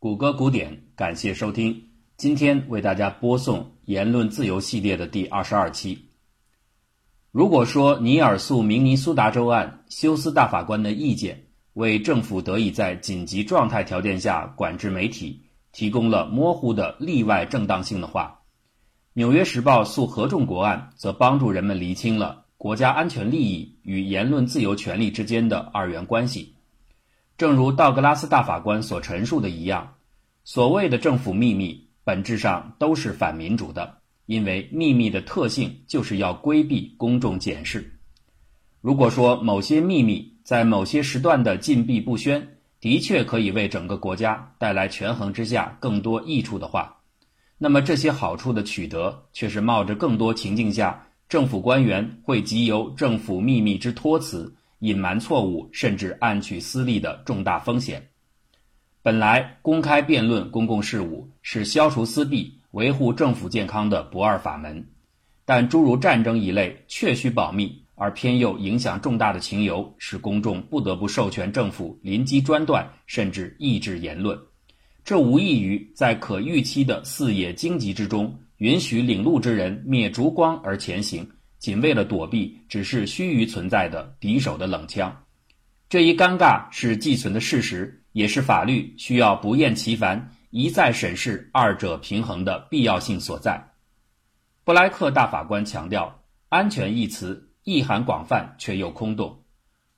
谷歌古典，感谢收听。今天为大家播送言论自由系列的第二十二期。如果说尼尔诉明尼苏达州案，休斯大法官的意见为政府得以在紧急状态条件下管制媒体提供了模糊的例外正当性的话，纽约时报诉合众国案则帮助人们厘清了国家安全利益与言论自由权利之间的二元关系。正如道格拉斯大法官所陈述的一样，所谓的政府秘密本质上都是反民主的，因为秘密的特性就是要规避公众检视。如果说某些秘密在某些时段的禁闭不宣的确可以为整个国家带来权衡之下更多益处的话，那么这些好处的取得却是冒着更多情境下政府官员会藉由政府秘密之托辞。隐瞒错误，甚至暗取私利的重大风险。本来公开辩论公共事务是消除私弊、维护政府健康的不二法门，但诸如战争一类确需保密而偏又影响重大的情由，使公众不得不授权政府临机专断，甚至抑制言论。这无异于在可预期的四野荆棘之中，允许领路之人灭烛光而前行。仅为了躲避只是须臾存在的敌手的冷枪，这一尴尬是既存的事实，也是法律需要不厌其烦一再审视二者平衡的必要性所在。布莱克大法官强调，安全一词意涵广泛却又空洞，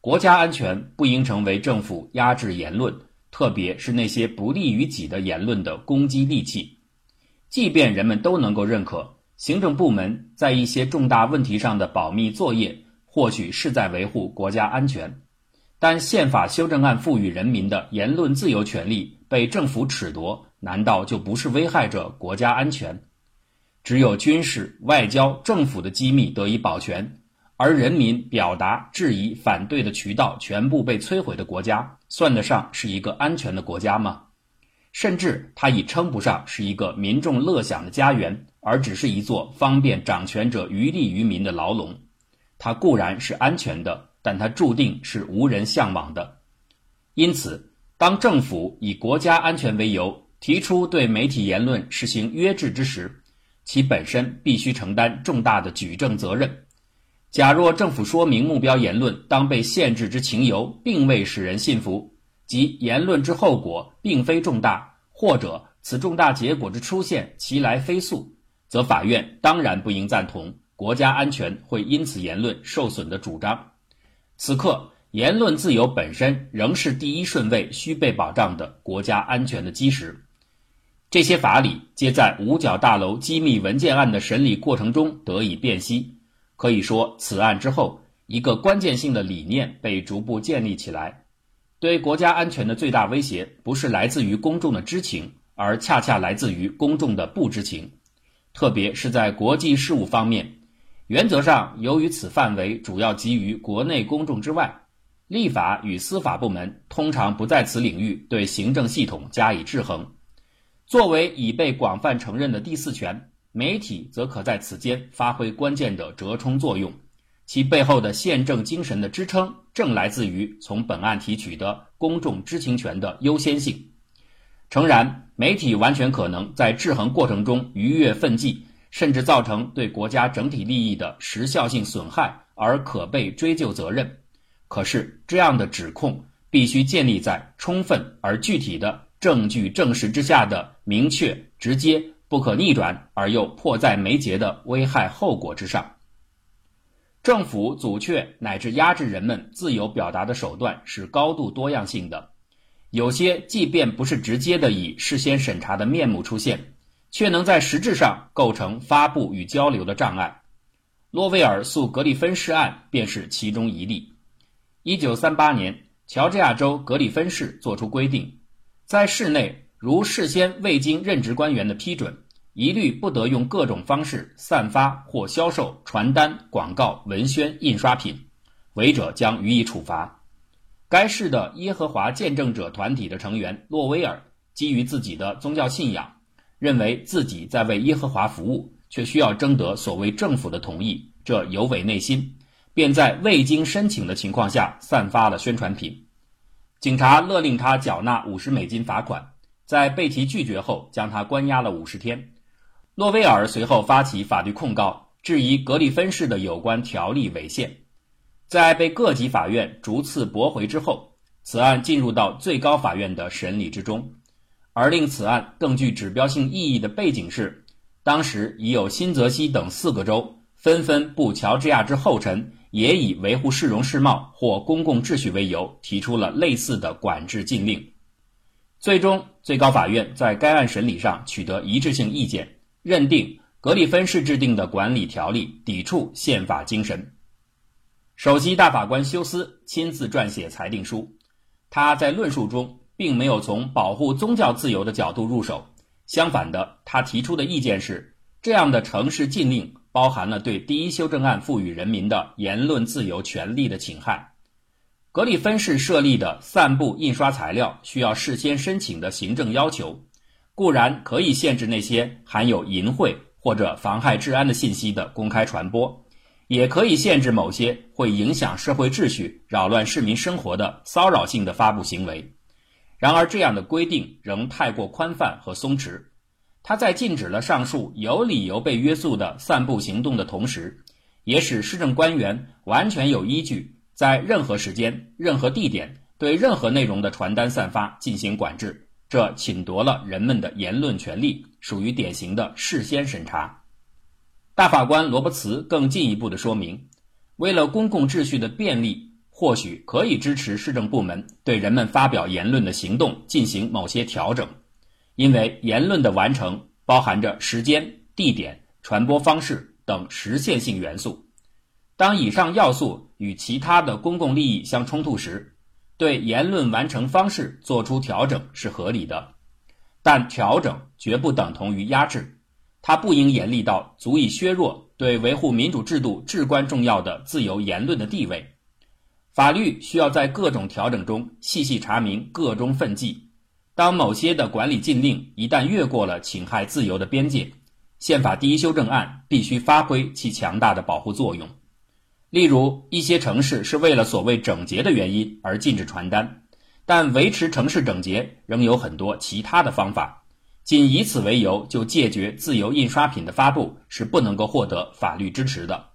国家安全不应成为政府压制言论，特别是那些不利于己的言论的攻击利器，即便人们都能够认可。行政部门在一些重大问题上的保密作业，或许是在维护国家安全，但宪法修正案赋予人民的言论自由权利被政府褫夺，难道就不是危害着国家安全？只有军事、外交、政府的机密得以保全，而人民表达、质疑、反对的渠道全部被摧毁的国家，算得上是一个安全的国家吗？甚至它已称不上是一个民众乐享的家园。而只是一座方便掌权者渔利于民的牢笼，它固然是安全的，但它注定是无人向往的。因此，当政府以国家安全为由提出对媒体言论实行约制之时，其本身必须承担重大的举证责任。假若政府说明目标言论当被限制之情由并未使人信服，即言论之后果并非重大，或者此重大结果之出现其来非速。则法院当然不应赞同国家安全会因此言论受损的主张。此刻，言论自由本身仍是第一顺位需被保障的国家安全的基石。这些法理皆在五角大楼机密文件案的审理过程中得以辨析。可以说，此案之后，一个关键性的理念被逐步建立起来：对国家安全的最大威胁不是来自于公众的知情，而恰恰来自于公众的不知情。特别是在国际事务方面，原则上，由于此范围主要基于国内公众之外，立法与司法部门通常不在此领域对行政系统加以制衡。作为已被广泛承认的第四权，媒体则可在此间发挥关键的折冲作用。其背后的宪政精神的支撑，正来自于从本案提取的公众知情权的优先性。诚然，媒体完全可能在制衡过程中逾越分际，甚至造成对国家整体利益的时效性损害，而可被追究责任。可是，这样的指控必须建立在充分而具体的证据证实之下的明确、直接、不可逆转而又迫在眉睫的危害后果之上。政府阻却乃至压制人们自由表达的手段是高度多样性的。有些即便不是直接的以事先审查的面目出现，却能在实质上构成发布与交流的障碍。洛威尔诉格里芬市案便是其中一例。一九三八年，乔治亚州格里芬市作出规定，在市内如事先未经任职官员的批准，一律不得用各种方式散发或销售传单、广告、文宣、印刷品，违者将予以处罚。该市的耶和华见证者团体的成员洛威尔，基于自己的宗教信仰，认为自己在为耶和华服务，却需要征得所谓政府的同意，这有违内心，便在未经申请的情况下散发了宣传品。警察勒令他缴纳五十美金罚款，在被其拒绝后，将他关押了五十天。诺威尔随后发起法律控告，质疑格里芬市的有关条例违宪。在被各级法院逐次驳回之后，此案进入到最高法院的审理之中。而令此案更具指标性意义的背景是，当时已有新泽西等四个州纷纷步乔治亚之后尘，也以维护市容市貌或公共秩序为由，提出了类似的管制禁令。最终，最高法院在该案审理上取得一致性意见。认定格里芬市制定的管理条例抵触宪法精神。首席大法官休斯亲自撰写裁定书，他在论述中并没有从保护宗教自由的角度入手，相反的，他提出的意见是：这样的城市禁令包含了对第一修正案赋予人民的言论自由权利的侵害。格里芬市设立的散布印刷材料需要事先申请的行政要求。固然可以限制那些含有淫秽或者妨害治安的信息的公开传播，也可以限制某些会影响社会秩序、扰乱市民生活的骚扰性的发布行为。然而，这样的规定仍太过宽泛和松弛。它在禁止了上述有理由被约束的散布行动的同时，也使市政官员完全有依据，在任何时间、任何地点对任何内容的传单散发进行管制。这侵夺了人们的言论权利，属于典型的事先审查。大法官罗伯茨更进一步的说明，为了公共秩序的便利，或许可以支持市政部门对人们发表言论的行动进行某些调整，因为言论的完成包含着时间、地点、传播方式等实现性元素。当以上要素与其他的公共利益相冲突时，对言论完成方式做出调整是合理的，但调整绝不等同于压制，它不应严厉到足以削弱对维护民主制度至关重要的自由言论的地位。法律需要在各种调整中细细查明各中分际。当某些的管理禁令一旦越过了侵害自由的边界，宪法第一修正案必须发挥其强大的保护作用。例如，一些城市是为了所谓整洁的原因而禁止传单，但维持城市整洁仍有很多其他的方法。仅以此为由就戒绝自由印刷品的发布是不能够获得法律支持的。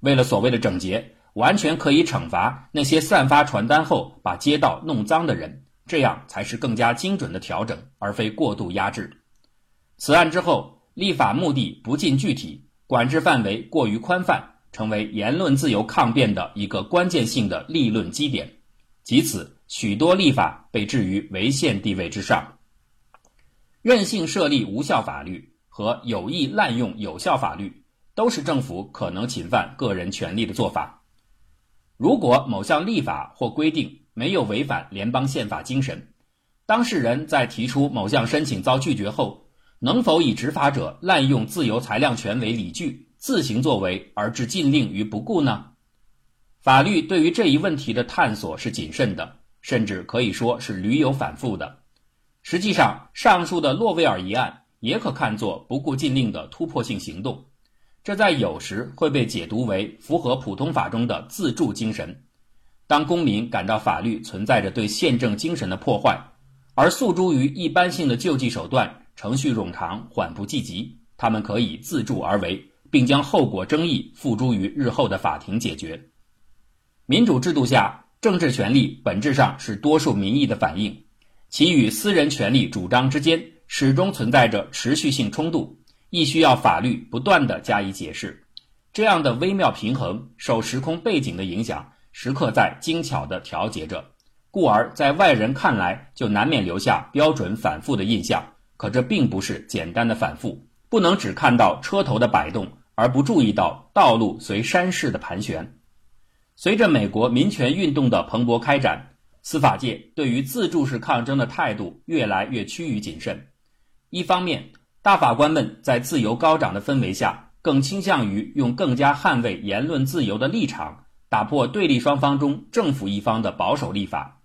为了所谓的整洁，完全可以惩罚那些散发传单后把街道弄脏的人，这样才是更加精准的调整，而非过度压制。此案之后，立法目的不尽具体，管制范围过于宽泛。成为言论自由抗辩的一个关键性的立论基点，即此，许多立法被置于违宪地位之上。任性设立无效法律和有意滥用有效法律，都是政府可能侵犯个人权利的做法。如果某项立法或规定没有违反联邦宪法精神，当事人在提出某项申请遭拒绝后，能否以执法者滥用自由裁量权为理据？自行作为而置禁令于不顾呢？法律对于这一问题的探索是谨慎的，甚至可以说是屡有反复的。实际上，上述的洛威尔一案也可看作不顾禁令的突破性行动，这在有时会被解读为符合普通法中的自助精神。当公民感到法律存在着对宪政精神的破坏，而诉诸于一般性的救济手段，程序冗长、缓不济急，他们可以自助而为。并将后果争议付诸于日后的法庭解决。民主制度下，政治权利本质上是多数民意的反映，其与私人权利主张之间始终存在着持续性冲突，亦需要法律不断的加以解释。这样的微妙平衡受时空背景的影响，时刻在精巧地调节着，故而在外人看来就难免留下标准反复的印象。可这并不是简单的反复，不能只看到车头的摆动。而不注意到道路随山势的盘旋。随着美国民权运动的蓬勃开展，司法界对于自助式抗争的态度越来越趋于谨慎。一方面，大法官们在自由高涨的氛围下，更倾向于用更加捍卫言论自由的立场，打破对立双方中政府一方的保守立法；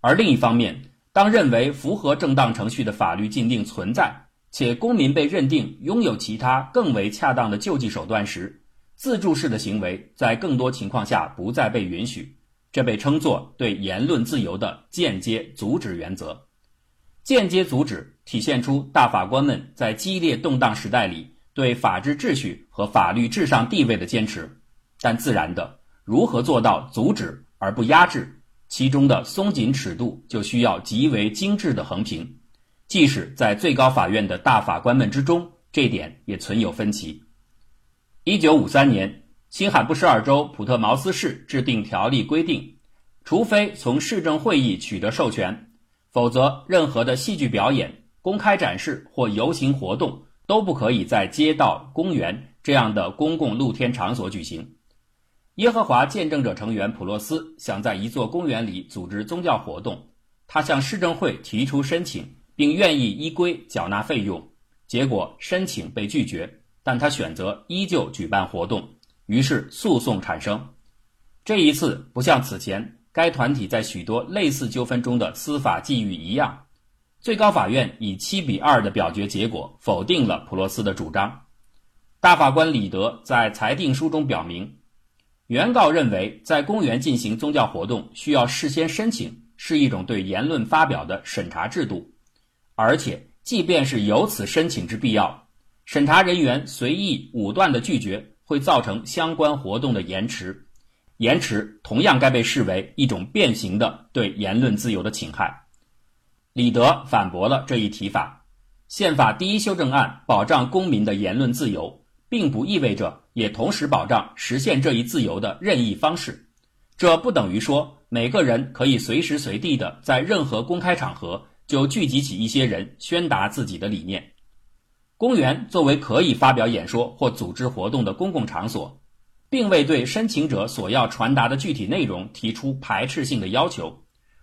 而另一方面，当认为符合正当程序的法律禁令存在。且公民被认定拥有其他更为恰当的救济手段时，自助式的行为在更多情况下不再被允许。这被称作对言论自由的间接阻止原则。间接阻止体现出大法官们在激烈动荡时代里对法治秩序和法律至上地位的坚持。但自然的，如何做到阻止而不压制，其中的松紧尺度就需要极为精致的横平。即使在最高法院的大法官们之中，这点也存有分歧。一九五三年，新罕布什尔州普特茅斯市制定条例规定，除非从市政会议取得授权，否则任何的戏剧表演、公开展示或游行活动都不可以在街道、公园这样的公共露天场所举行。耶和华见证者成员普洛斯想在一座公园里组织宗教活动，他向市政会提出申请，并愿意依规缴纳费用，结果申请被拒绝。但他选择依旧举办活动，于是诉讼产生。这一次不像此前该团体在许多类似纠纷中的司法际遇一样，最高法院以七比二的表决结果否定了普洛斯的主张。大法官李德在裁定书中表明，原告认为在公园进行宗教活动需要事先申请，是一种对言论发表的审查制度，而且即便是有此申请之必要。审查人员随意武断的拒绝，会造成相关活动的延迟，延迟同样该被视为一种变形的对言论自由的侵害。李德反驳了这一提法：宪法第一修正案保障公民的言论自由，并不意味着也同时保障实现这一自由的任意方式。这不等于说每个人可以随时随地的在任何公开场合就聚集起一些人宣达自己的理念。公园作为可以发表演说或组织活动的公共场所，并未对申请者所要传达的具体内容提出排斥性的要求，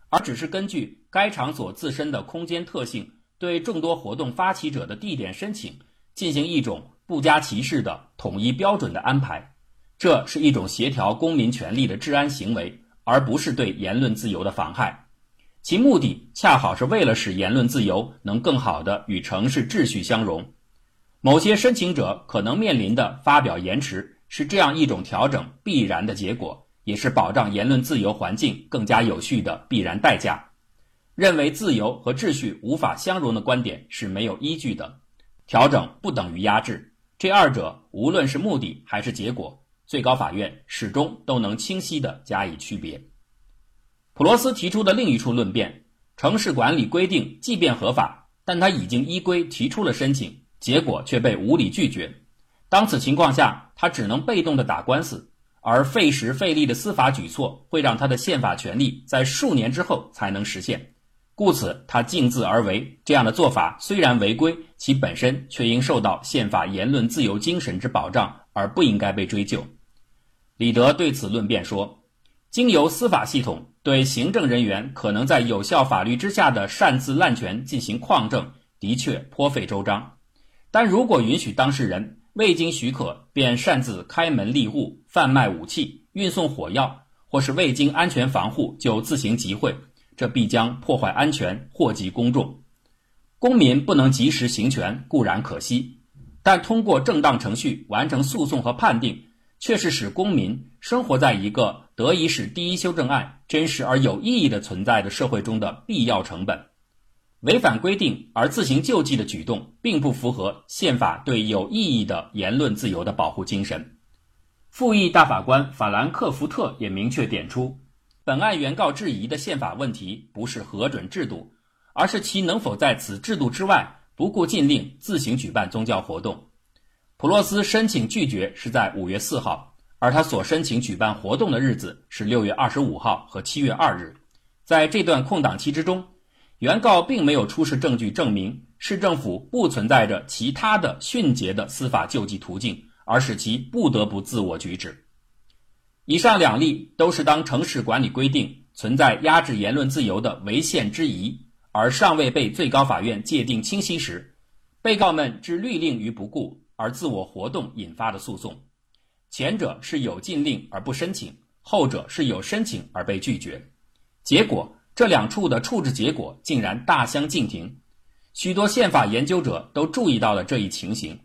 而只是根据该场所自身的空间特性，对众多活动发起者的地点申请进行一种不加歧视的统一标准的安排。这是一种协调公民权利的治安行为，而不是对言论自由的妨害。其目的恰好是为了使言论自由能更好地与城市秩序相融。某些申请者可能面临的发表延迟，是这样一种调整必然的结果，也是保障言论自由环境更加有序的必然代价。认为自由和秩序无法相容的观点是没有依据的。调整不等于压制，这二者无论是目的还是结果，最高法院始终都能清晰地加以区别。普罗斯提出的另一处论辩：城市管理规定即便合法，但他已经依规提出了申请。结果却被无理拒绝。当此情况下，他只能被动的打官司，而费时费力的司法举措会让他的宪法权利在数年之后才能实现。故此，他径自而为。这样的做法虽然违规，其本身却应受到宪法言论自由精神之保障，而不应该被追究。李德对此论辩说：“经由司法系统对行政人员可能在有效法律之下的擅自滥权进行匡正，的确颇费周章。”但如果允许当事人未经许可便擅自开门立户、贩卖武器、运送火药，或是未经安全防护就自行集会，这必将破坏安全，祸及公众。公民不能及时行权固然可惜，但通过正当程序完成诉讼和判定，却是使公民生活在一个得以使第一修正案真实而有意义的存在的社会中的必要成本。违反规定而自行救济的举动，并不符合宪法对有意义的言论自由的保护精神。复议大法官法兰克福特也明确点出，本案原告质疑的宪法问题不是核准制度，而是其能否在此制度之外不顾禁令自行举办宗教活动。普洛斯申请拒绝是在五月四号，而他所申请举办活动的日子是六月二十五号和七月二日，在这段空档期之中。原告并没有出示证据证明市政府不存在着其他的迅捷的司法救济途径，而使其不得不自我举止。以上两例都是当城市管理规定存在压制言论自由的违宪之疑，而尚未被最高法院界定清晰时，被告们置律令于不顾而自我活动引发的诉讼。前者是有禁令而不申请，后者是有申请而被拒绝，结果。这两处的处置结果竟然大相径庭，许多宪法研究者都注意到了这一情形。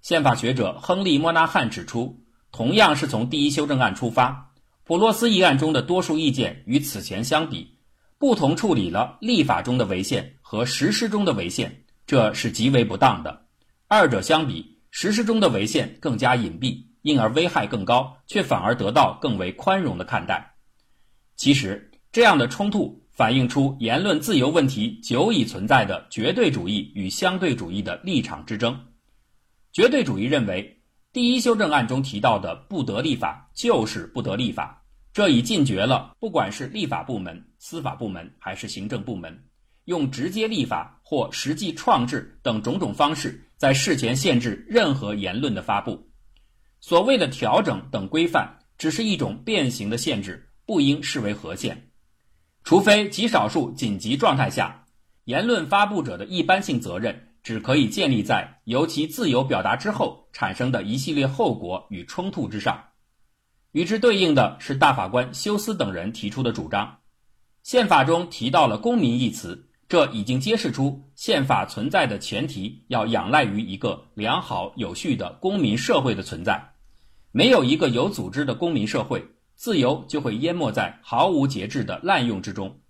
宪法学者亨利·莫纳汉指出，同样是从第一修正案出发，普洛斯一案中的多数意见与此前相比，不同处理了立法中的违宪和实施中的违宪，这是极为不当的。二者相比，实施中的违宪更加隐蔽，因而危害更高，却反而得到更为宽容的看待。其实，这样的冲突反映出言论自由问题久已存在的绝对主义与相对主义的立场之争。绝对主义认为，第一修正案中提到的“不得立法”就是不得立法，这已禁绝了不管是立法部门、司法部门还是行政部门，用直接立法或实际创制等种种方式。在事前限制任何言论的发布，所谓的调整等规范，只是一种变形的限制，不应视为合宪。除非极少数紧急状态下，言论发布者的一般性责任只可以建立在由其自由表达之后产生的一系列后果与冲突之上。与之对应的是大法官休斯等人提出的主张，宪法中提到了“公民”一词。这已经揭示出宪法存在的前提要仰赖于一个良好有序的公民社会的存在。没有一个有组织的公民社会，自由就会淹没在毫无节制的滥用之中。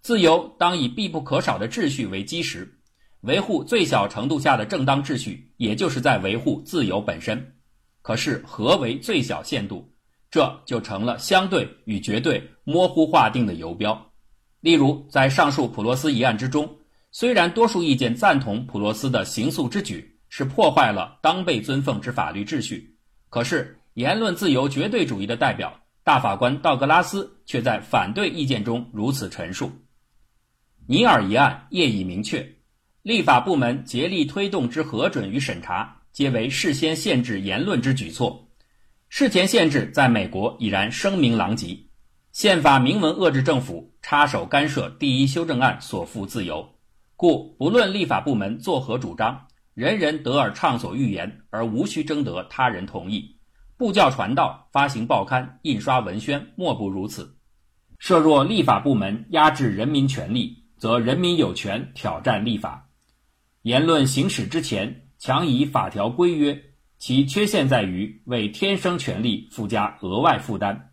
自由当以必不可少的秩序为基石，维护最小程度下的正当秩序，也就是在维护自由本身。可是，何为最小限度？这就成了相对与绝对模糊划定的游标。例如，在上述普罗斯一案之中，虽然多数意见赞同普罗斯的行诉之举是破坏了当被尊奉之法律秩序，可是言论自由绝对主义的代表大法官道格拉斯却在反对意见中如此陈述：尼尔一案业已明确，立法部门竭力推动之核准与审查，皆为事先限制言论之举措。事前限制在美国已然声名狼藉。宪法明文遏制政府插手干涉第一修正案所负自由，故不论立法部门作何主张，人人得而畅所欲言，而无需征得他人同意。布教传道、发行报刊、印刷文宣，莫不如此。设若立法部门压制人民权利，则人民有权挑战立法。言论行使之前，强以法条规约，其缺陷在于为天生权利附加额外负担。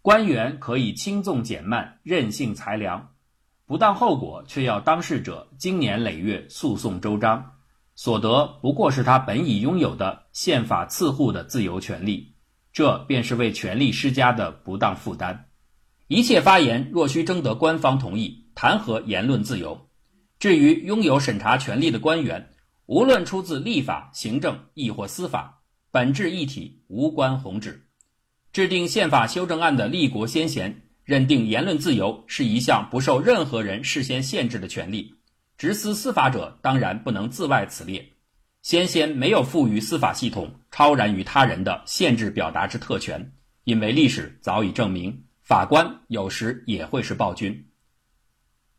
官员可以轻纵减慢、任性裁量，不当后果却要当事者经年累月诉讼周章，所得不过是他本已拥有的宪法赐护的自由权利，这便是为权力施加的不当负担。一切发言若需征得官方同意，谈何言论自由？至于拥有审查权力的官员，无论出自立法、行政亦或司法，本质一体，无关宏旨。制定宪法修正案的立国先贤认定言论自由是一项不受任何人事先限制的权利，执司司法者当然不能自外此列。先贤没有赋予司法系统超然于他人的限制表达之特权，因为历史早已证明，法官有时也会是暴君。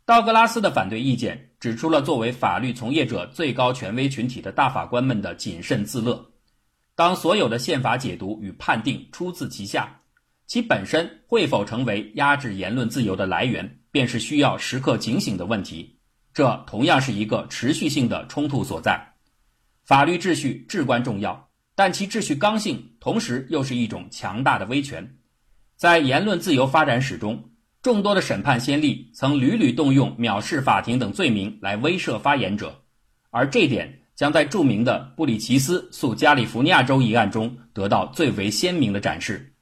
道格拉斯的反对意见指出了作为法律从业者最高权威群体的大法官们的谨慎自乐。当所有的宪法解读与判定出自其下，其本身会否成为压制言论自由的来源，便是需要时刻警醒的问题。这同样是一个持续性的冲突所在。法律秩序至关重要，但其秩序刚性同时又是一种强大的威权。在言论自由发展史中，众多的审判先例曾屡屡动用藐视法庭等罪名来威慑发言者，而这点。将在著名的布里奇斯诉加利福尼亚州一案中得到最为鲜明的展示。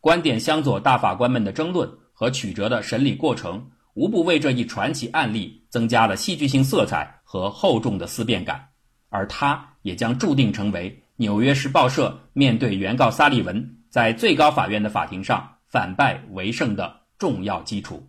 观点相左大法官们的争论和曲折的审理过程，无不为这一传奇案例增加了戏剧性色彩和厚重的思辨感，而它也将注定成为《纽约时报》社面对原告萨利文在最高法院的法庭上反败为胜的重要基础。